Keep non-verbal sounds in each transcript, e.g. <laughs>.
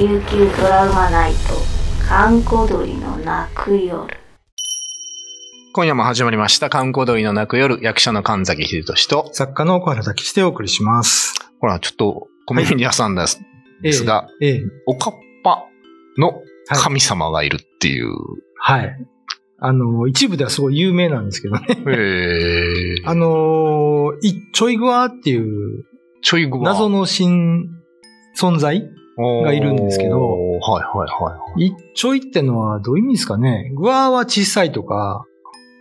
琉球ドラマナイト閑古鳥の泣く夜今夜も始まりました、観光鳥の泣く夜、役者の神崎秀俊と、作家の小原滝してお送りします。ほら、ちょっと、小耳に挟んだんですが、ええ、おかっぱの神様がいるっていう。はい。あの、一部ではすごい有名なんですけどね。へー <laughs> あの、いちょいぐわっていうちょいぐわ謎の新存在がいるんですけどはいはいはい。いちょいってのはどういう意味ですかねぐわは小さいとか、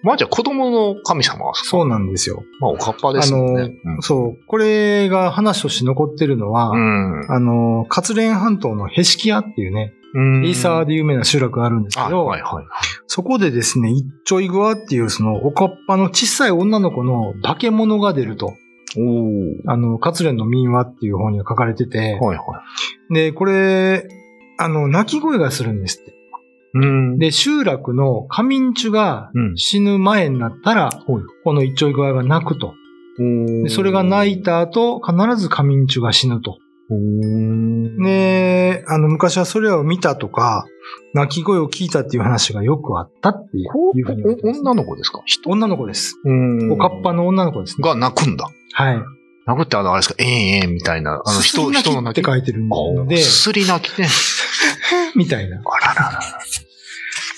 まあじゃあ子供の神様はそうなんですよ。まあおかっぱですよね。そう。これが話として残ってるのは、うん。あの、活連半島のヘシキヤっていうね、うん。エイサーで有名な集落があるんですあ、けど、はいはい。そこでですね、一ちょいぐわっていうそのおかっぱの小さい女の子の化け物が出ると。あの、活連の民話っていう本には書かれてて、はいはい。で、これ、あの、泣き声がするんですって。うん。で、集落の仮眠中がうん。死ぬ前になったら、はいこの一ちょいぐわが泣くと。おでそれが泣いた後、必ず仮眠中が死ぬと。で、あの、昔はそれを見たとか、泣き声を聞いたっていう話がよくあったっていうふうに言われてますお女の子ですか？人女の子です。うんおかっぱの女の子ですね。が泣くんだ。はい。泣くってあの、あれですか、ええええみたいな、あの、人、人の泣き。って書いてるので、すすり泣きね。<laughs> みたいな。あらららら。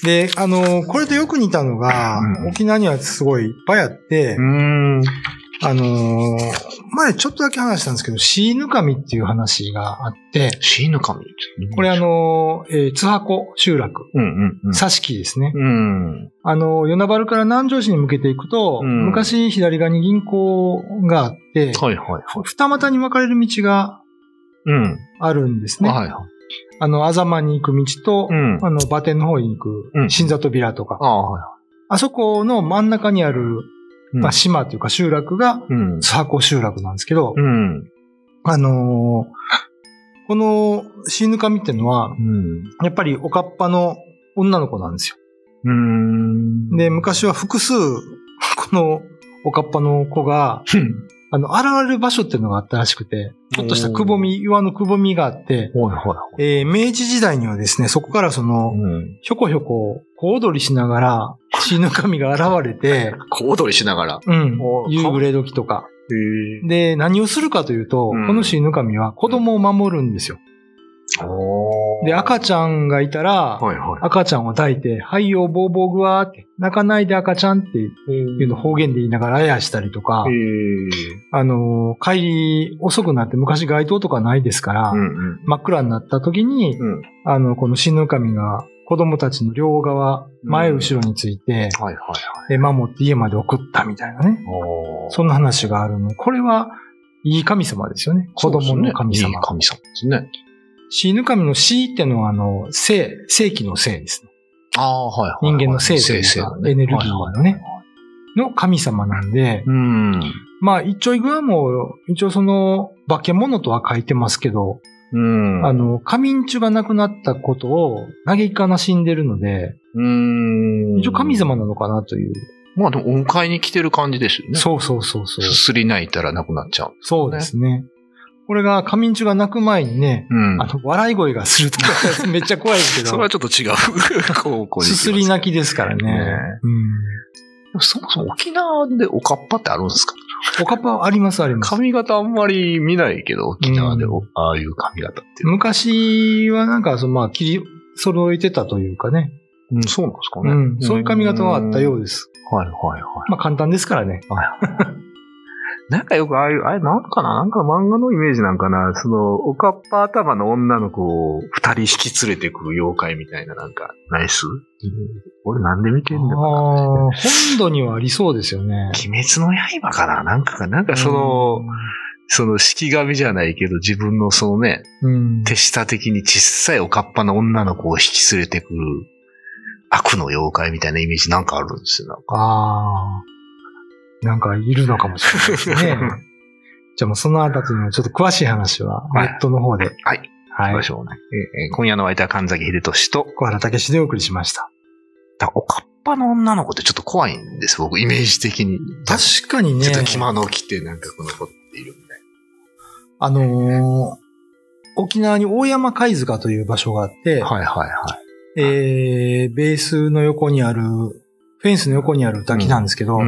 で、あの、これとよく似たのが、うん沖縄にはすごいいっぱいあって、ん。あの、前ちょっとだけ話したんですけど、シーヌカミっていう話があって、死ぬ神。これあ、の、えー津箱集落、うんうんうん。佐敷ですね。うん。あの、与那原から南城市に向けていくと、うん昔左側に銀行があって、はいはいはい。二股に分かれる道がうん。あるんですね。はいはい。あの、あざまに行く道と、うん。あの、馬天の方に行くう、ん新里ビラとか、ああ、はい。あそこの真ん中にある、うんまあ、島というか集落が、うん。津箱集落なんですけど、うん。あのーこのシーヌカミっていうのは、うん。やっぱりおかっぱの女の子なんですよ。うん。で、昔は複数、このおかっぱの子が、あの、現れる場所っていうのがあったらしくて、ちょっとしたくぼみ、岩のくぼみがあって、はいはい。えー明治時代にはですね、そこからその、うん。ひょこひょこ、小躍りしながら、シーヌカミが現れて、<laughs> 小躍りしながら。うんお、夕暮れ時とか。へで、何をするかというと、うんこのシーヌカミは子供を守るんですよ。おで、赤ちゃんがいたら、はいはい。赤ちゃんを抱いて、はいよ、ボーボーグワーって、泣かないで赤ちゃんっていうのを方言で言いながらあやしたりとか、へあのー、帰り遅くなって昔街灯とかないですから、うんうん。真っ暗になった時に、うん。あの、この死ぬ神が子供たちの両側、前後ろについて、守って家まで送ったみたいなね。おそんな話があるの。これは、いい神様ですよね。子供の神様。いい神様ですね。死ぬ神の死ってのは、あの、生、生気の生ですね。ああ、はいはい。人間の生というかエネルギーのね。の神様なんで、うん。まあ、一丁いぐわも、一応その、化け物とは書いてますけど、うん。あの、仮眠中が亡くなったことを嘆かなしんでるので、うん。一応神様なのかなという。まあでも、お迎えに来てる感じですよね。そうそうそうそう。すすり泣いたらなくなっちゃう。そうですね。これが仮眠中が泣く前にね、うんあの、笑い声がするとか、<laughs> めっちゃ怖いですけどそれは、ちょっと違う方向にす。すすり泣きですからね。ねうん。そもそも沖縄でおかっぱってあるんですか？おかっぱありますあります。髪型あんまり見ないけど、沖縄でうんおああいう髪型って。昔はなんか、そのまあ、切り揃えてたというかね。うん、そうなんですかね。うん。そういう髪型はあったようです。はいはいはい。まあ、簡単ですからね。なんかよくああいう、あれなんかな？なんか漫画のイメージなんかな？その、おかっぱ頭の女の子を二人引き連れてくる妖怪みたいななんか、ナイス俺なんで見てんのかなああ、本土にはありそうですよね。鬼滅の刃かな？なんかか、な？んかその、その式神じゃないけど自分のそのね、うん、手下的に小さいおかっぱの女の子を引き連れてくる悪の妖怪みたいなイメージなんかあるんですよ。なんか。ああ。なんかいるのかもしれないですね。<laughs> じゃあもうそのあたりのちょっと詳しい話はネットの方で。はい。行はい。しょうね。えー今夜のお相手は神崎秀俊と、小原武史でお送りしました。だおかっぱの女の子ってちょっと怖いんです、僕、イメージ的に。確かにねちょっと着物を着てなんかこの子っているみたいあのー沖縄に大山貝塚という場所があって、はいはいはえー、ベースの横にある、フェンスの横にある滝なんですけど、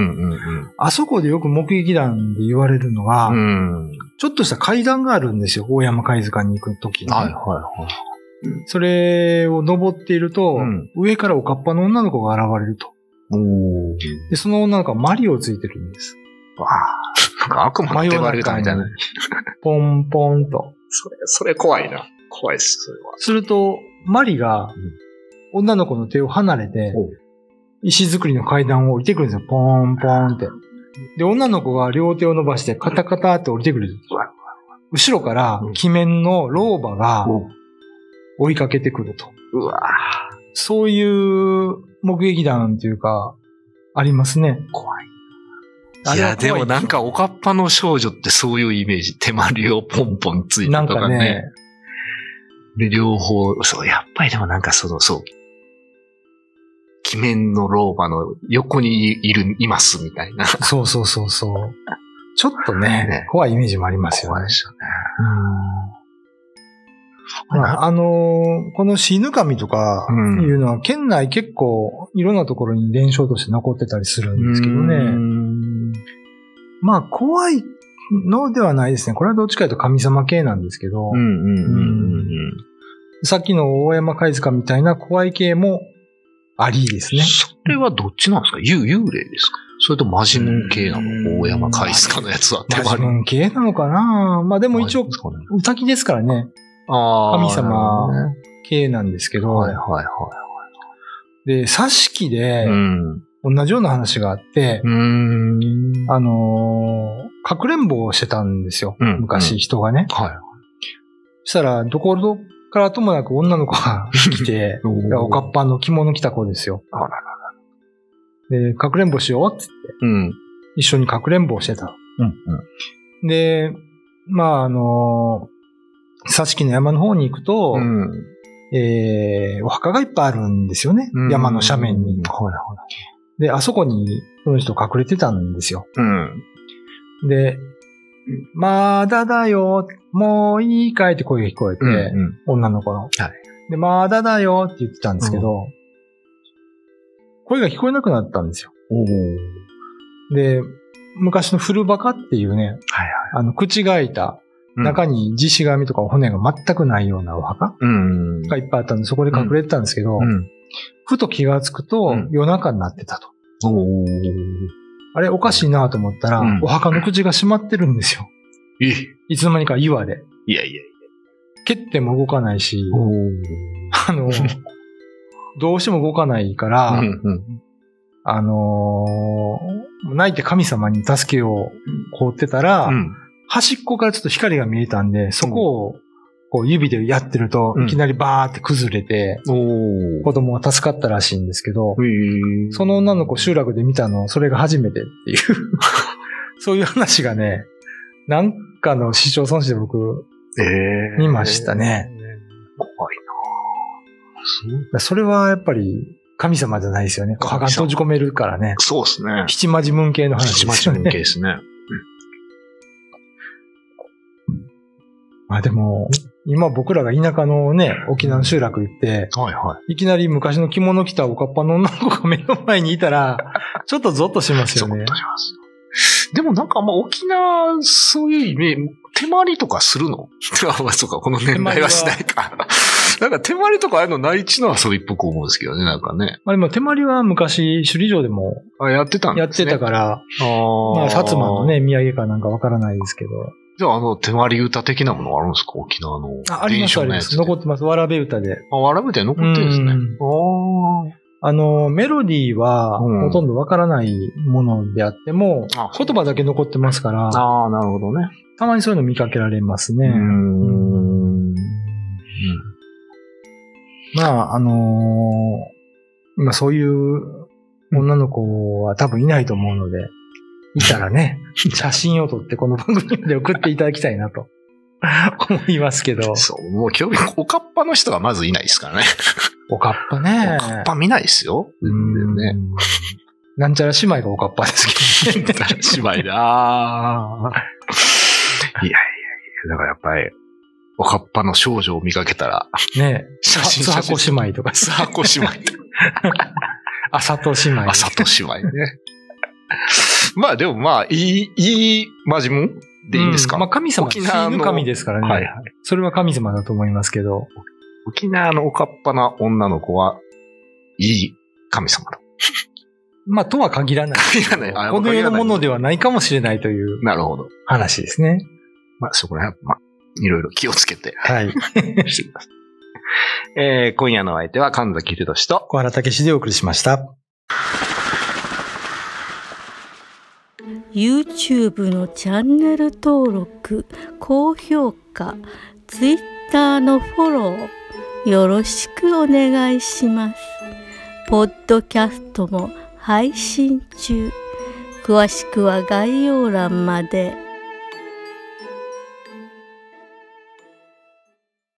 あそこでよく目撃談で言われるのが、うん。うん。ちょっとした階段があるんですよ。大山貝塚に行くときに。はいはいはい。それを登っていると、うん上からおかっぱの女の子が現れると。で、その女の子はマリオをついてるんです。わあ。なんか悪魔の手割り歌みたいな。ポンポンと。それ、それ怖いな。怖いっす、それは。すると、マリが、女の子の手を離れておう、石造りの階段を降りてくるんですよ。ポーン、ポーンって。で、女の子が両手を伸ばしてカタカタって降りてくるんです。後ろからうん、鬼面の老婆がお追いかけてくると。うわそういう目撃談というか、ありますね。怖い。あいや、でもなんか、おかっぱの少女ってそういうイメージ。手まりをポンポンついてなんとかね。かね、で、両方、そう、やっぱりでもなんかその、そう。鬼面の老婆の横にいる、いますみたいな。そうそうそうそう。ちょっとね、ね怖いイメージもありますよね怖いで。すよね。うんまあ、あのーこの死ぬ神とかうんいうのは、県内結構いろんなところに伝承として残ってたりするんですけどうね。んまあ、怖いのではないですね。これはどっちかというと神様系なんですけど、さっきの大山貝塚みたいな怖い系もありですね。それはどっちなんですか？幽幽霊ですか？それとマジモン系なうんの大山海スカのやつは手マジ割り。モン系なのかな？まあでも一応マジですかね、歌きですからね、あー神様系なんですけど、はいはいはで、挿し木い。でうん。同じような話があって、うーん。あのーかくれんぼをしてたんですよ。うん昔人がね。はい。そしたら、どこからともなく女の子が来て、おかっぱの着物着た子ですよ。あららで、かくれんぼしようって言って、うん。一緒にかくれんぼをしてた。うん。で、まあ、あのー、挿し木の山の方に行くと、うん。えーお墓がいっぱいあるんですよね。山の斜面に。はいはで、あそこにその人隠れてたんですよ。い。うん。で、まだだよ、もういいかいって声が聞こえて、うん。女の子の。で、まだだよって言ってたんですけど、声が聞こえなくなったんですよ。で、昔の古バカっていうね、はいはい。あの、口が開いた、中に地し紙とか骨が全くないようなお墓うん。がいっぱいあったんで、そこで隠れてたんですけど、うん。ふと気がつくとうん夜中になってたと。おあれおかしいなと思ったら、うんお墓の口が閉まってるんですよ。え？いつの間にか岩で。いやいやい蹴っても動かないし、あの、どうしても動かないから、うんうん。あのー泣いて神様に助けをこうってたら、うん。端っこからちょっと光が見えたんで、そこをこう指でやってると、うん。いきなりバーって崩れて、おー。子供が助かったらしいんですけど、その女の子集落で見たの、それが初めてっていう、<laughs> そういう話がね、なんかの市町村市で僕、えー見ましたね。怖いなそれはやっぱり神様じゃないですよね。お墓に閉じ込めるからね。そうですね。七マジムン系の話ですよね。向けですね。まあでも、今僕らが田舎のね、沖縄の集落行って、はいはいきなり昔の着物着たおかっぱの女の子が目の前にいたら、<laughs> ちょっとゾッとしますい。よねゾッと。します。でもなんかあんま沖縄、そういうイメージ、手回りとかするの？<laughs> あ、まあそうか、この年代はしないか。なんか手回りとかああいうのないちの遊びっぽく思うんですけどね、なんかね。まあでも手まりは昔首里城でもあ、やってたんやってですね。たから、あーまあ薩摩のね、土産かなんかわからないですけど。じゃあ、あの、手回り歌的なものあるんですか？沖縄の。あ、ありますあります。残ってます。わらべ歌で。あ、わらべて残ってるんですね。ああの、メロディーはうんほとんどわからないものであっても、あ言葉だけ残ってますから、あ。ああ、なるほどね。たまにそういうの見かけられますね。うーん。まあ、あのー今そういう女の子は多分いないと思うので、いたらね、<laughs> 写真を撮ってこの番組で送っていただきたいなと思いますけど。そう、もう興味、おかっぱの人がまずいないですからね。おかっぱね。おかっぱ見ないですよ。全然ね。うんなんちゃら姉妹がおかっぱですけどね。<laughs> 芝居だ。いやいやいや、だからやっぱり、おかっぱの少女を見かけたら、ね <laughs> 写真つはこ姉妹とか、スハコ姉妹と <laughs> あさと姉妹。あさと姉妹ね。まあでもまあ、いい、いいマジムンでいいんですか、うんまあ神様、沖縄の神ですからね。はいはい。それは神様だと思いますけど。沖縄のおかっぱな女の子は、いい神様だ。<laughs> まあ、とは限らない。限らないあこの世のもので。ではないかもしれないというなるほど。話ですね。まあそこら辺、まあ、いろいろ気をつけてはい。してください。えー、今夜のお相手は神崎秀俊と、小原武史でお送りしました。YouTube のチャンネル登録高評価 Twitter のフォローよろしくお願いしますポッドキャストも配信中詳しくは概要欄まで。